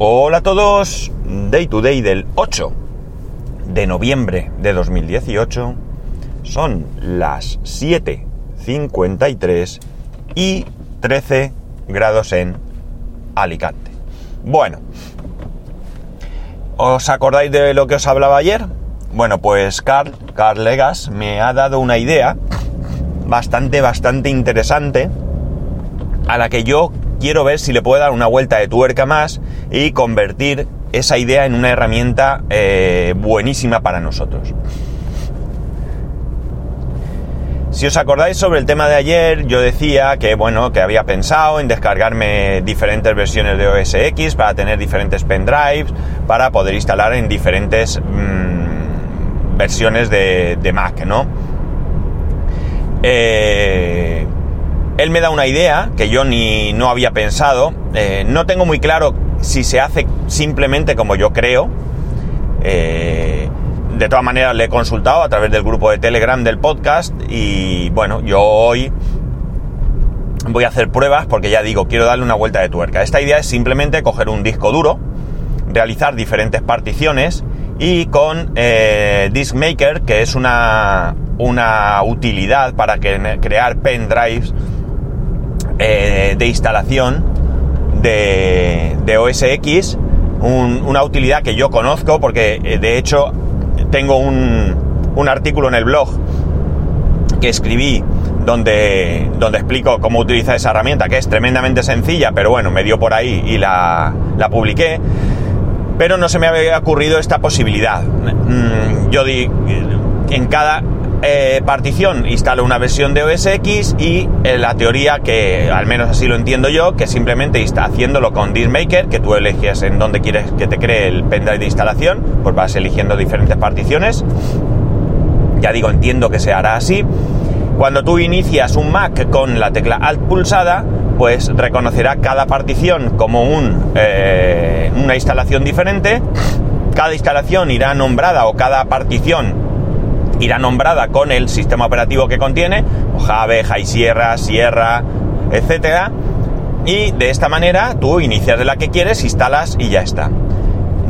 Hola a todos, Day to Day del 8 de noviembre de 2018. Son las 7.53 y 13 grados en Alicante. Bueno, ¿os acordáis de lo que os hablaba ayer? Bueno, pues Carl, Carl Legas me ha dado una idea bastante, bastante interesante a la que yo quiero ver si le puedo dar una vuelta de tuerca más y convertir esa idea en una herramienta eh, buenísima para nosotros. Si os acordáis sobre el tema de ayer, yo decía que bueno, que había pensado en descargarme diferentes versiones de OS X para tener diferentes pendrives, para poder instalar en diferentes mmm, versiones de, de, Mac, ¿no? Eh, él me da una idea que yo ni no había pensado. Eh, no tengo muy claro si se hace simplemente como yo creo. Eh, de todas maneras le he consultado a través del grupo de Telegram del podcast y bueno, yo hoy voy a hacer pruebas porque ya digo, quiero darle una vuelta de tuerca. Esta idea es simplemente coger un disco duro, realizar diferentes particiones y con eh, DiskMaker, que es una, una utilidad para crear pendrives eh, de instalación de, de OS X, un, una utilidad que yo conozco porque eh, de hecho tengo un, un, artículo en el blog que escribí donde, donde explico cómo utilizar esa herramienta, que es tremendamente sencilla, pero bueno, me dio por ahí y la, la publiqué. Pero no se me había ocurrido esta posibilidad. Mm, yo di en cada eh, partición instalo una versión de OS X y eh, la teoría que al menos así lo entiendo yo que simplemente está haciéndolo con DiskMaker que tú eliges en dónde quieres que te cree el pendrive de instalación pues vas eligiendo diferentes particiones. Ya digo entiendo que se hará así. Cuando tú inicias un Mac con la tecla Alt pulsada pues reconocerá cada partición como un, eh, una instalación diferente. Cada instalación irá nombrada o cada partición irá nombrada con el sistema operativo que contiene, Mojave, High Sierra, Sierra, etcétera. Y de esta manera tú inicias de la que quieres, instalas y ya está.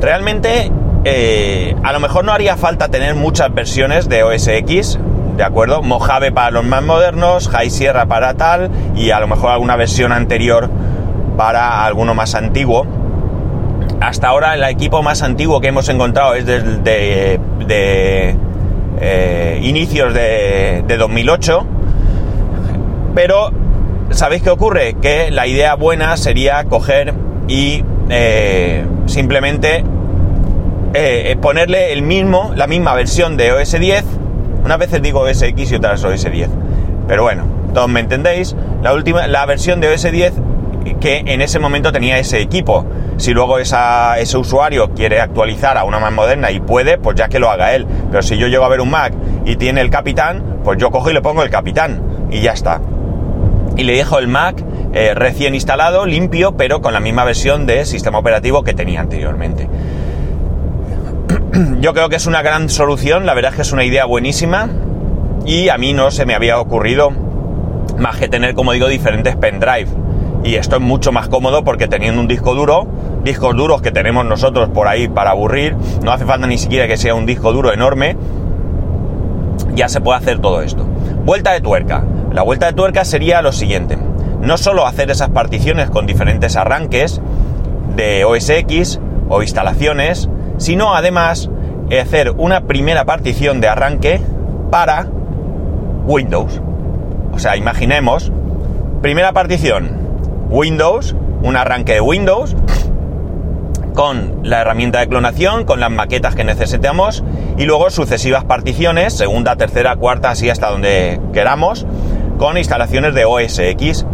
Realmente, eh, a lo mejor no haría falta tener muchas versiones de OS X, ¿de acuerdo? Mojave para los más modernos, High Sierra para tal, y a lo mejor alguna versión anterior para alguno más antiguo. Hasta ahora el equipo más antiguo que hemos encontrado es del de, de eh, inicios de, de 2008. Pero, ¿sabéis qué ocurre? Que la idea buena sería coger y eh, simplemente eh, ponerle el mismo, la misma versión de OS 10. Unas veces digo OS X y otras OS 10. Pero bueno, todos me entendéis. La última, la versión de OS 10 que en ese momento tenía ese equipo. Si luego ese usuario quiere actualizar a una más moderna y puede, pues ya que lo haga él. Pero si yo llego a ver un Mac y tiene el capitán, pues yo cojo y le pongo el capitán y ya está. Y le dejo el Mac eh, recién instalado, limpio, pero con la misma versión de sistema operativo que tenía anteriormente. Yo creo que es una gran solución, la verdad es que es una idea buenísima y a mí no se me había ocurrido más que tener, como digo, diferentes pendrive y esto es mucho más cómodo porque teniendo un disco duro, discos duros que tenemos nosotros por ahí para aburrir, no hace falta ni siquiera que sea un disco duro enorme, ya se puede hacer todo esto. Vuelta de tuerca. La vuelta de tuerca sería lo siguiente. No solo hacer esas particiones con diferentes arranques de OS X o instalaciones, sino además hacer una primera partición de arranque para Windows. O sea, imaginemos, primera partición, Windows, un arranque de Windows, con la herramienta de clonación, con las maquetas que necesitamos y luego sucesivas particiones, segunda, tercera, cuarta, así hasta donde queramos, con instalaciones de OS X.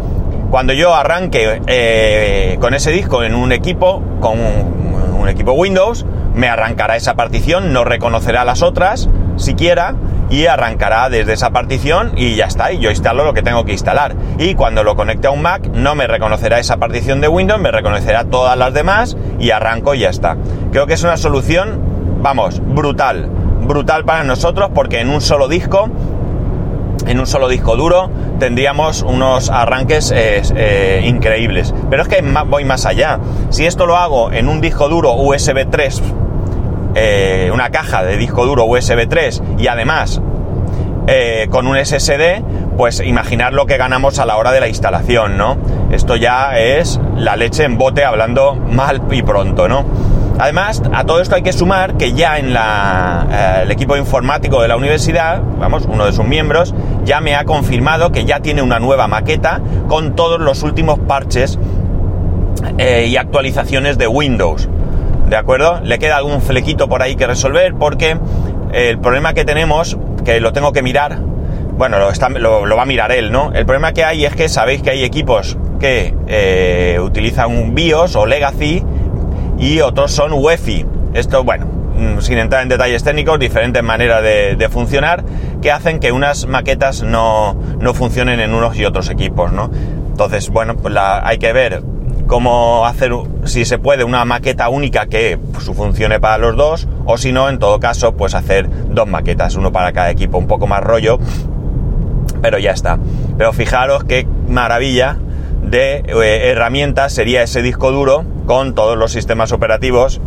Cuando yo arranque eh, con ese disco en un equipo, con un, un equipo Windows, me arrancará esa partición, no reconocerá las otras siquiera y arrancará desde esa partición y ya está, y yo instalo lo que tengo que instalar. Y cuando lo conecte a un Mac no me reconocerá esa partición de Windows, me reconocerá todas las demás y arranco y ya está. Creo que es una solución, vamos, brutal, brutal para nosotros porque en un solo disco, en un solo disco duro, tendríamos unos arranques eh, eh, increíbles. Pero es que voy más allá. Si esto lo hago en un disco duro USB 3, eh, una caja de disco duro USB 3 y además con un SSD, pues imaginar lo que ganamos a la hora de la instalación, ¿no? Esto ya es la leche en bote hablando mal y pronto, ¿no? Además, a todo esto hay que sumar que ya en la, el equipo informático de la universidad, vamos, uno de sus miembros, ya me ha confirmado que ya tiene una nueva maqueta con todos los últimos parches eh, y actualizaciones de Windows. ¿De acuerdo? Le queda algún flequito por ahí que resolver porque el problema que tenemos, que lo tengo que mirar, bueno, lo, va a mirar él, ¿no? El problema que hay es que sabéis que hay equipos que eh, utilizan un BIOS o Legacy y otros son UEFI. Esto, bueno, Mm, sin entrar en detalles técnicos, diferentes maneras de, funcionar que hacen que unas maquetas no, funcionen en unos y otros equipos, ¿no? Entonces, bueno, pues hay que ver cómo hacer, si se puede, una maqueta única que pues, funcione para los dos, o si no, en todo caso, pues hacer dos maquetas, uno para cada equipo, un poco más rollo, pero ya está. Pero fijaros qué maravilla de eh, herramientas sería ese disco duro con todos los sistemas operativos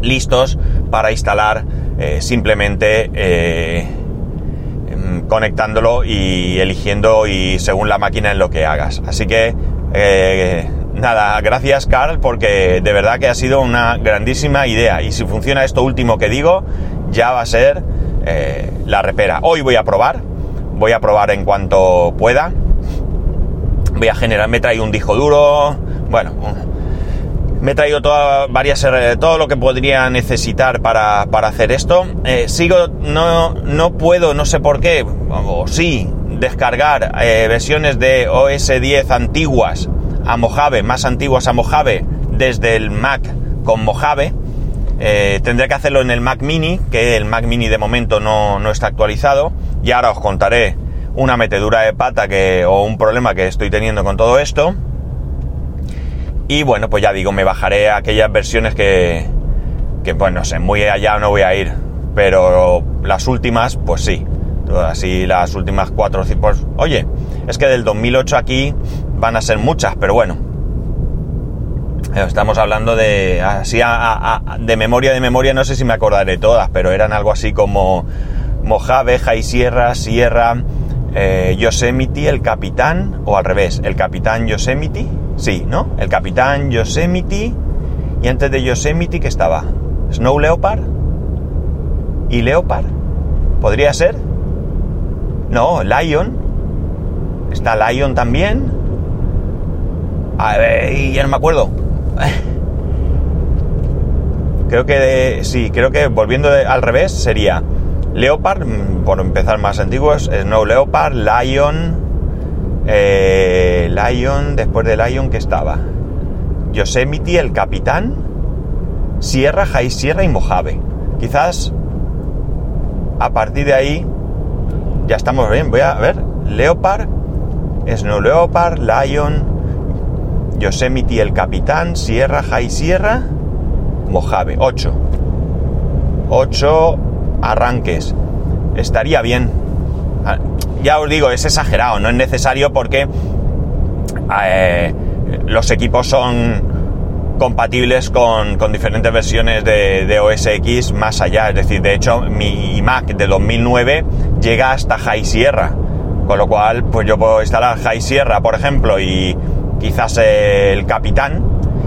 listos para instalar eh, simplemente eh, em, conectándolo y eligiendo y según la máquina en lo que hagas. Así que nada, gracias Carl porque de verdad que ha sido una grandísima idea y si funciona esto último que digo ya va a ser la repera. Hoy voy a probar, voy a probar en cuanto pueda. Voy a generar, me trae un disco duro, bueno, me he traído varias, eh, todo lo que podría necesitar para, hacer esto. Eh, sigo, no, no puedo, no sé por qué, o sí, descargar eh, versiones de OS 10 antiguas a Mojave, más antiguas a Mojave, desde el Mac con Mojave. tendré que hacerlo en el Mac Mini, que el Mac Mini de momento no, no, está actualizado. Y ahora os contaré una metedura de pata que, o un problema que estoy teniendo con todo esto. Y bueno, pues ya digo, me bajaré aquellas versiones que, que pues no sé, muy allá no voy a ir. Pero las últimas, pues sí. Así las últimas cuatro, pues oye, es que del 2008 aquí van a ser muchas, pero bueno. Estamos hablando de, así de memoria, de memoria, no sé si me acordaré todas, pero eran algo así como Mojave, High Sierra, Sierra, eh, Yosemite, el capitán, o al revés, el capitán Yosemite, Sí, ¿no? El capitán Yosemite. Y antes de Yosemite, ¿qué estaba? Snow Leopard. ¿Y Leopard? ¿Podría ser? No, Lion. Está Lion también. A ver, ya no me acuerdo. Creo que sí, creo que volviendo al revés sería Leopard, mm, por empezar más antiguos, Snow Leopard, Lion, eh, Lion, después de Lion, que estaba? Yosemite, el capitán, Sierra, High Sierra y Mojave. Quizás a partir de ahí ya estamos bien. Voy a ver. Leopard, Snow Leopard, Lion, Yosemite, el capitán, Sierra, High Sierra, Mojave. 8. 8 arranques. Estaría bien Ah, ya os digo, es exagerado, no es necesario porque eh, los equipos son compatibles con, diferentes versiones de, OS X más allá. Es decir, de hecho, mi Mac de 2009 llega hasta High Sierra. Con lo cual, pues yo puedo instalar High Sierra, por ejemplo, y quizás el Capitán,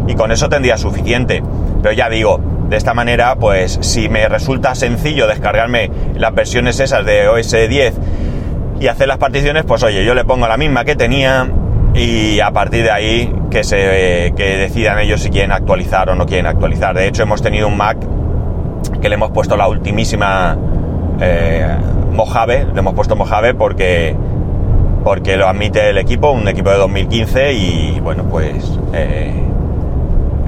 y con eso tendría suficiente. Pero ya digo, de esta manera, pues si me resulta sencillo descargarme las versiones esas de OS 10 y hacer las particiones, pues oye, yo le pongo la misma que tenía y a partir de ahí que se que decidan ellos si quieren actualizar o no quieren actualizar. De hecho, hemos tenido un Mac que le hemos puesto la ultimísima eh, Mojave, le hemos puesto Mojave porque porque lo admite el equipo, un equipo de 2015 y bueno, pues eh,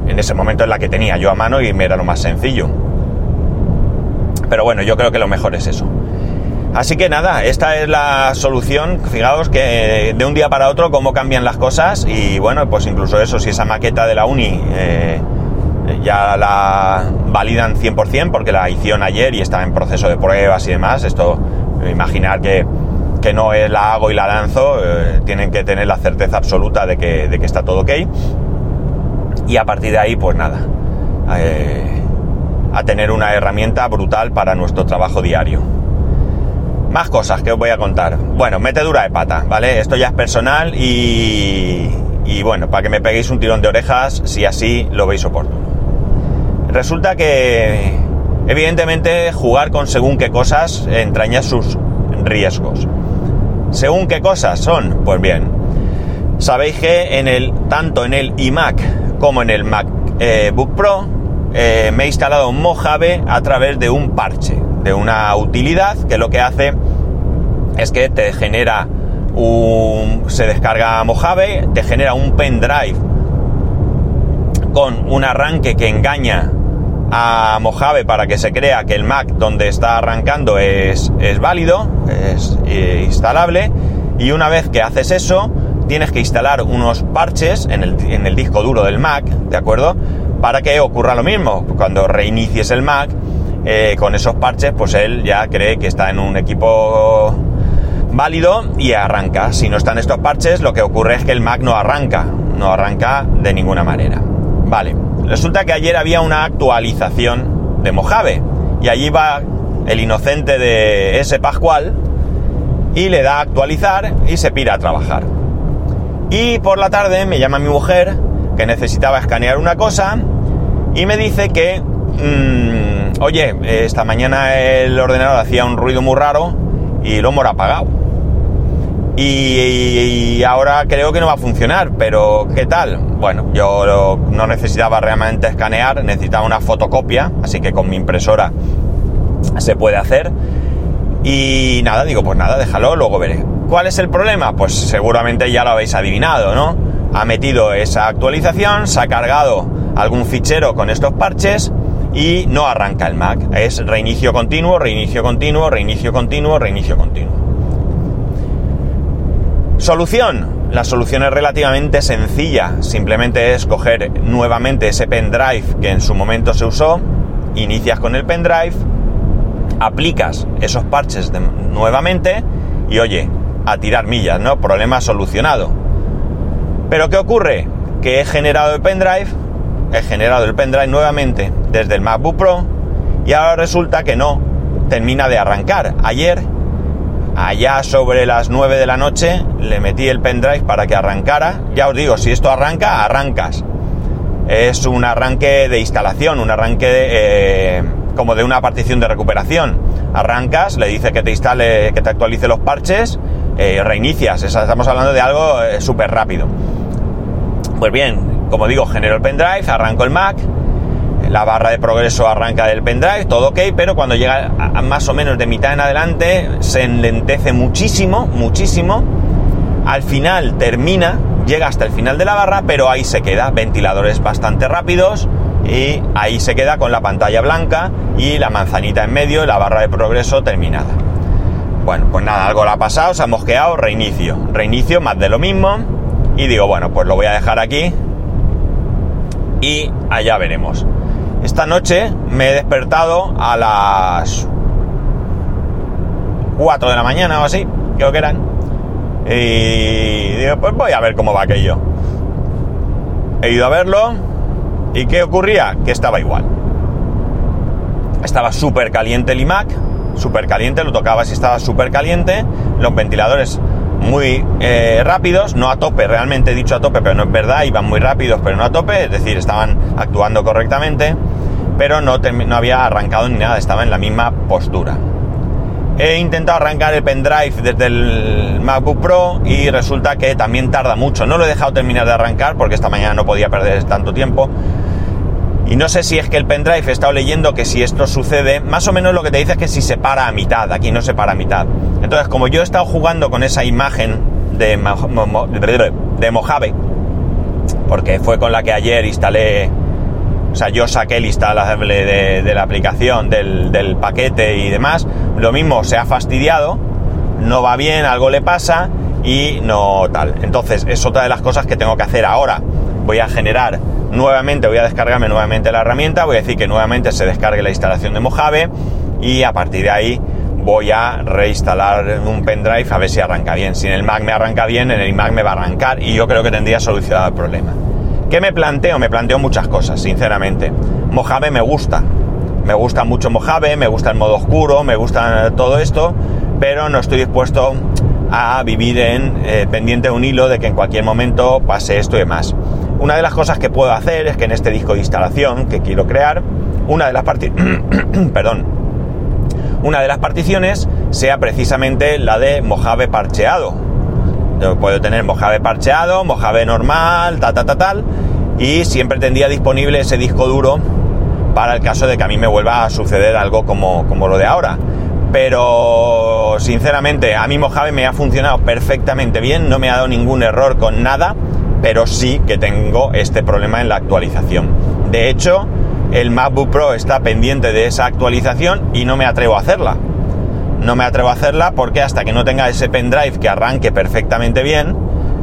en ese momento es la que tenía yo a mano y me era lo más sencillo. Pero bueno, yo creo que lo mejor es eso. Así que nada, esta es la solución. Fijaos que de un día para otro cómo cambian las cosas y bueno, pues incluso eso, si esa maqueta de la uni eh, ya la validan 100% porque la hicieron ayer y estaba en proceso de pruebas y demás, esto imaginar que, que no es la hago y la lanzo, eh, tienen que tener la certeza absoluta de que, está todo ok. Y a partir de ahí, pues nada, eh, a tener una herramienta brutal para nuestro trabajo diario. Más cosas que os voy a contar. Bueno, metedura de pata, ¿vale? Esto ya es personal y bueno, para que me peguéis un tirón de orejas si así lo veis oportuno. Resulta que, evidentemente, jugar con según qué cosas entraña sus riesgos. Según qué cosas son, pues bien, sabéis que en el, tanto en el iMac como en el MacBook eh, Pro eh, me he instalado Mojave a través de un parche, de una utilidad que lo que hace es que te genera un, se descarga Mojave, te genera un pendrive con un arranque que engaña a Mojave para que se crea que el Mac donde está arrancando es, es válido, es eh, instalable, y una vez que haces eso, tienes que instalar unos parches en el, en el, disco duro del Mac, ¿de acuerdo? Para que ocurra lo mismo. Cuando reinicies el Mac, eh, con esos parches, pues él ya cree que está en un equipo válido y arranca. Si no están estos parches, lo que ocurre es que el Mac no arranca, no arranca de ninguna manera. Vale, resulta que ayer había una actualización de Mojave y allí va el inocente de ese Pascual y le da a actualizar y se pira a trabajar. Y por la tarde me llama mi mujer que necesitaba escanear una cosa y me dice que, mmm, oye, esta mañana el ordenador hacía un ruido muy raro y lo hemos apagado. Y, ahora creo que no va a funcionar, pero ¿qué tal? Bueno, yo no necesitaba realmente escanear, necesitaba una fotocopia, así que con mi impresora se puede hacer. Y nada, digo, pues nada, déjalo, luego veré. ¿Cuál es el problema? Pues seguramente ya lo habéis adivinado, ¿no? Ha metido esa actualización, se ha cargado algún fichero con estos parches y no arranca el Mac. Es reinicio continuo, reinicio continuo, reinicio continuo, reinicio continuo. Solución. La solución es relativamente sencilla. Simplemente es coger nuevamente ese pendrive que en su momento se usó, inicias con el pendrive, aplicas esos parches de, nuevamente y oye, a tirar millas, ¿no? Problema solucionado. Pero ¿qué ocurre? Que he generado el pendrive, he generado el pendrive nuevamente desde el MacBook Pro y ahora resulta que no termina de arrancar. Ayer allá sobre las 9 de la noche le metí el pendrive para que arrancara. Ya os digo, si esto arranca, arrancas. Es un arranque de instalación, un arranque eh, como de una partición de recuperación. Arrancas, le dice que te instale, que te actualice los parches, eh, reinicias. Estamos hablando de algo eh, súper rápido. Pues bien, como digo, genero el pendrive, arranco el Mac, la barra de progreso arranca del pendrive, todo ok, pero cuando llega más o menos de mitad en adelante se enlentece muchísimo, muchísimo. Al final termina, llega hasta el final de la barra, pero ahí se queda, ventiladores bastante rápidos y ahí se queda con la pantalla blanca y la manzanita en medio y la barra de progreso terminada. Bueno, pues nada, algo le ha pasado, se ha mosqueado, reinicio, reinicio, más de lo mismo y digo, bueno, pues lo voy a dejar aquí y allá veremos. Esta noche me he despertado a las 4 de la mañana o así, creo que eran. Y digo, pues voy a ver cómo va aquello. He ido a verlo. ¿Y qué ocurría? Que estaba igual. Estaba súper caliente el iMac, súper caliente, lo tocaba si estaba súper caliente. Los ventiladores muy eh, rápidos, no a tope, realmente dicho a tope, pero no es verdad, iban muy rápidos, pero no a tope, es decir, estaban actuando correctamente pero no, no había arrancado ni nada, estaba en la misma postura. He intentado arrancar el pendrive desde el MacBook Pro y resulta que también tarda mucho. No lo he dejado terminar de arrancar porque esta mañana no podía perder tanto tiempo. Y no sé si es que el pendrive he estado leyendo que si esto sucede, más o menos lo que te dice es que si se para a mitad, aquí no se para a mitad. Entonces, como yo he estado jugando con esa imagen de, de Mojave, porque fue con la que ayer instalé o sea, yo saqué el instalable de, la aplicación, del, paquete y demás. Lo mismo, se ha fastidiado, no va bien, algo le pasa y no tal. Entonces, es otra de las cosas que tengo que hacer ahora. Voy a generar nuevamente, voy a descargarme nuevamente la herramienta, voy a decir que nuevamente se descargue la instalación de Mojave y a partir de ahí voy a reinstalar un pendrive a ver si arranca bien. Si en el Mac me arranca bien, en el iMac me va a arrancar y yo creo que tendría solucionado el problema. ¿Qué me planteo? Me planteo muchas cosas, sinceramente. Mojave me gusta. Me gusta mucho Mojave, me gusta el modo oscuro, me gusta todo esto, pero no estoy dispuesto a vivir en eh, pendiente de un hilo de que en cualquier momento pase esto y demás. Una de las cosas que puedo hacer es que en este disco de instalación que quiero crear, una de las perdón, una de las particiones sea precisamente la de Mojave parcheado. Yo puedo tener Mojave parcheado, Mojave normal, tal, tal, tal, tal, y siempre tendría disponible ese disco duro para el caso de que a mí me vuelva a suceder algo como, como lo de ahora. Pero sinceramente, a mí Mojave me ha funcionado perfectamente bien, no me ha dado ningún error con nada, pero sí que tengo este problema en la actualización. De hecho, el MacBook Pro está pendiente de esa actualización y no me atrevo a hacerla. No me atrevo a hacerla porque hasta que no tenga ese pendrive que arranque perfectamente bien,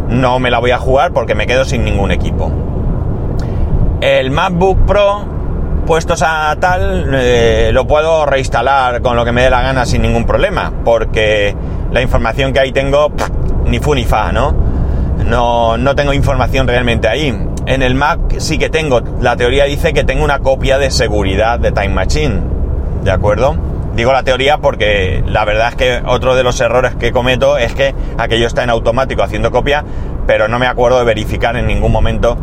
no me la voy a jugar porque me quedo sin ningún equipo. El MacBook Pro, puestos a tal, eh, lo puedo reinstalar con lo que me dé la gana sin ningún problema, porque la información que ahí tengo, ni fu ni fa, ¿no? No, no tengo información realmente ahí. En el Mac sí que tengo, la teoría dice que tengo una copia de seguridad de Time Machine, ¿de acuerdo? Digo la teoría porque la verdad es que otro de los errores que cometo es que aquello está en automático haciendo copia, pero no me acuerdo de verificar en ningún momento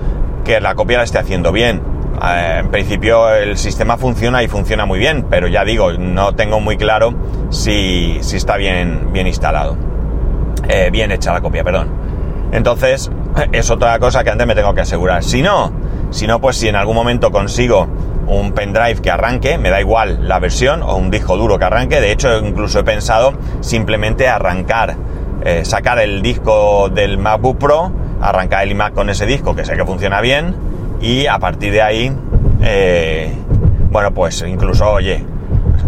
que la copia la esté haciendo bien. Eh, en principio el sistema funciona y funciona muy bien, pero ya digo, no tengo muy claro si, si está bien, bien instalado. Eh, bien hecha la copia, perdón. Entonces, es otra cosa que antes me tengo que asegurar. Si no, si no, pues si en algún momento consigo un pendrive que arranque, me da igual la versión o un disco duro que arranque. De hecho, incluso he pensado simplemente arrancar, eh, sacar el disco del MacBook Pro, arrancar el iMac con ese disco, que sé que funciona bien, y a partir de ahí, eh, bueno, pues incluso, oye,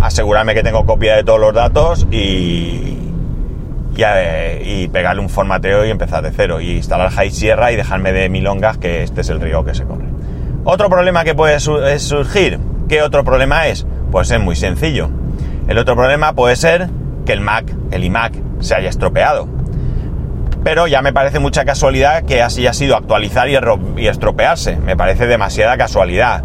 asegurarme que tengo copia de todos los datos y, y, pegarle un formateo y empezar de cero y instalar High Sierra y dejarme de milongas que este es el río que se corre. Otro problema que puede surgir, ¿qué otro problema es? Pues es muy sencillo. El otro problema puede ser que el Mac, el iMac, se haya estropeado. Pero ya me parece mucha casualidad que así haya sido actualizar y, y estropearse. Me parece demasiada casualidad.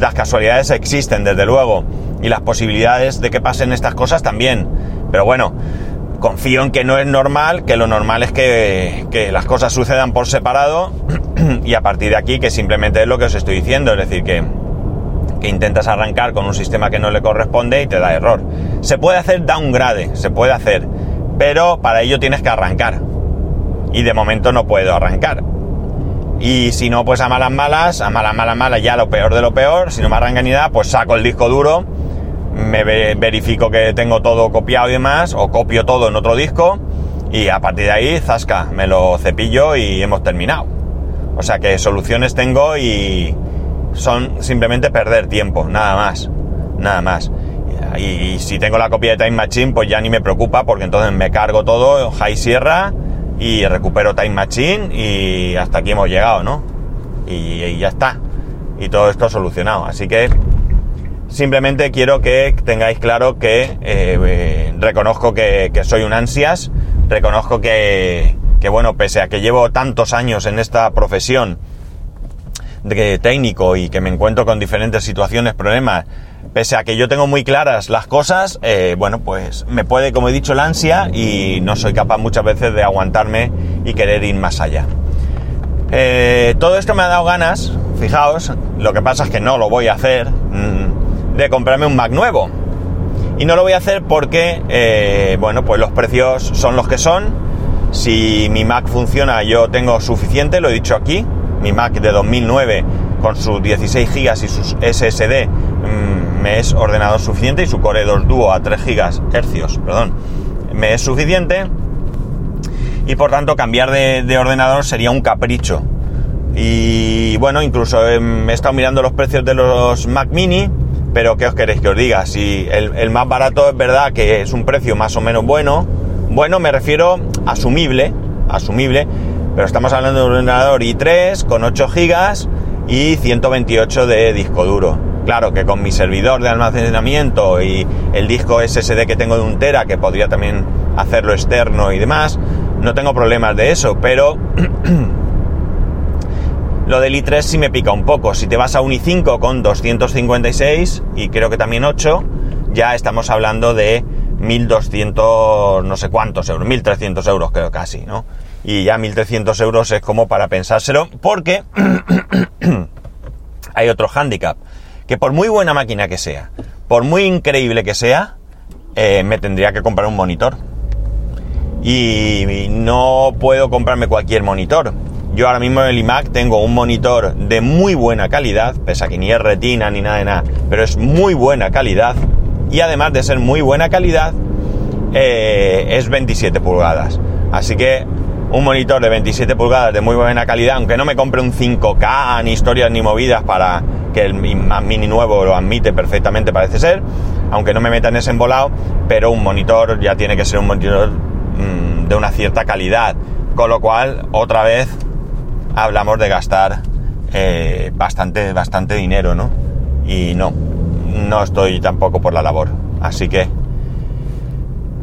Las casualidades existen, desde luego, y las posibilidades de que pasen estas cosas también. Pero bueno, confío en que no es normal, que lo normal es que, las cosas sucedan por separado y a partir de aquí que simplemente es lo que os estoy diciendo, es decir, que, que intentas arrancar con un sistema que no le corresponde y te da error. Se puede hacer downgrade, se puede hacer, pero para ello tienes que arrancar. Y de momento no puedo arrancar. Y si no, pues a malas malas, a malas malas malas ya lo peor de lo peor, si no me arranca ni nada, pues saco el disco duro me verifico que tengo todo copiado y demás, o copio todo en otro disco, y a partir de ahí, zasca, me lo cepillo y hemos terminado. O sea que soluciones tengo y son simplemente perder tiempo, nada más, nada más. Y, si tengo la copia de Time Machine, pues ya ni me preocupa, porque entonces me cargo todo, High Sierra, y recupero Time Machine, y hasta aquí hemos llegado, ¿no? y ya está. Y todo esto solucionado. Así que Simplemente quiero que tengáis claro que eh, eh, reconozco que, soy un ansias, reconozco que, bueno, pese a que llevo tantos años en esta profesión de técnico y que me encuentro con diferentes situaciones, problemas, pese a que yo tengo muy claras las cosas, eh, bueno, pues me puede, como he dicho, la ansia y no soy capaz muchas veces de aguantarme y querer ir más allá. todo esto me ha dado ganas, fijaos, lo que pasa es que no lo voy a hacer. Mm, de comprarme un Mac nuevo. Y no lo voy a hacer porque, eh, bueno, pues los precios son los que son. Si mi Mac funciona, yo tengo suficiente, lo he dicho aquí. Mi Mac de 2009 con sus 16 GB y sus SSD mm, me es ordenador suficiente y su Core 2 Duo a 3 GB hercios, perdón, me es suficiente. Y por tanto cambiar de, de ordenador sería un capricho. Y bueno, incluso he estado mirando los precios de los Mac mini pero ¿qué os queréis que os diga? Si el, más barato es verdad que es un precio más o menos bueno, bueno me refiero asumible, asumible, pero estamos hablando de un ordenador i3 con 8 GB y 128 de disco duro. Claro que con mi servidor de almacenamiento y el disco SSD que tengo de un tera, que podría también hacerlo externo y demás, no tengo problemas de eso, pero lo del i3 sí me pica un poco. Si te vas a un i5 con 256 y creo que también 8, ya estamos hablando de 1200 no sé cuántos euros, 1300 euros creo casi, ¿no? Y ya 1300 euros es como para pensárselo, porque hay otro hándicap que por muy buena máquina que sea, por muy increíble que sea, eh, me tendría que comprar un monitor. Y no puedo comprarme cualquier monitor. Yo ahora mismo en el iMac tengo un monitor de muy buena calidad, pese a que ni es retina ni nada de nada, pero es muy buena calidad. Y además de ser muy buena calidad, eh, es 27 pulgadas. Así que un monitor de 27 pulgadas de muy buena calidad, aunque no me compre un 5K ni historias ni movidas para que el Mini nuevo lo admite perfectamente, parece ser, aunque no me meta en ese embolado, pero un monitor ya tiene que ser un monitor mmm, de una cierta calidad, con lo cual otra vez hablamos de gastar eh, bastante, bastante dinero, ¿no? Y no, no estoy tampoco por la labor, así que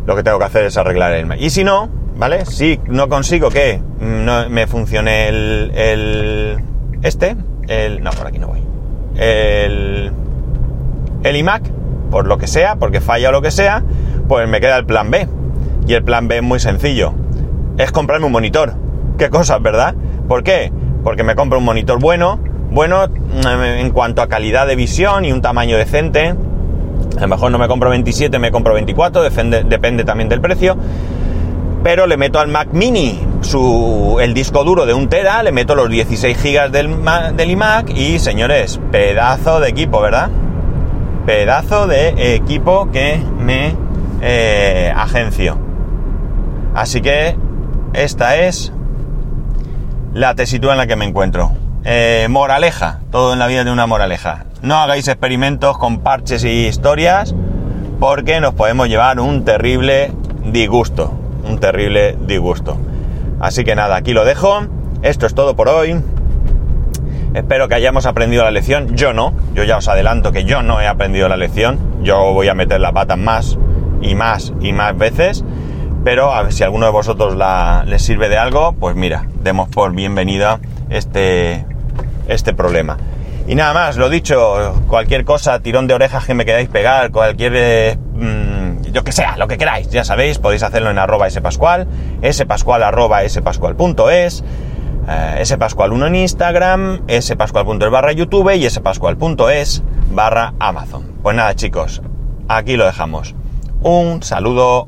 lo que tengo que hacer es arreglar el... Y si no, ¿vale? Si no consigo que no me funcione el, el este, el... No, por aquí no voy el, el iMac, por lo que sea, porque falla o lo que sea, pues me queda el plan B. Y el plan B es muy sencillo. Es comprarme un monitor. Qué cosas, ¿verdad? ¿Por qué? Porque me compro un monitor bueno, bueno mm, en cuanto a calidad de visión y un tamaño decente. A lo mejor no me compro 27, me compro 24, depende, también del precio. Pero le meto al Mac Mini su, el disco duro de un tera, le meto los 16 gigas del, del iMac y señores, pedazo de equipo, ¿verdad? Pedazo de equipo que me eh, agencio. Así que esta es la tesitura en la que me encuentro. Eh, moraleja, todo en la vida de una moraleja. No hagáis experimentos con parches y historias porque nos podemos llevar un terrible disgusto. Un terrible disgusto. Así que nada, aquí lo dejo. Esto es todo por hoy. Espero que hayamos aprendido la lección. Yo no. Yo ya os adelanto que yo no he aprendido la lección. Yo voy a meter la pata más y más y más veces. Pero a ver si alguno de vosotros la, les sirve de algo, pues mira, demos por bienvenida este, este problema. Y nada más, lo dicho, cualquier cosa, tirón de orejas que me queráis pegar, cualquier... Eh, yo que sea, lo que queráis, ya sabéis, podéis hacerlo en arroba spascual, spascual arroba spascual.es, eh, spascual1 en Instagram, spascual.es barra YouTube y spascual.es barra Amazon. Pues nada chicos, aquí lo dejamos. Un saludo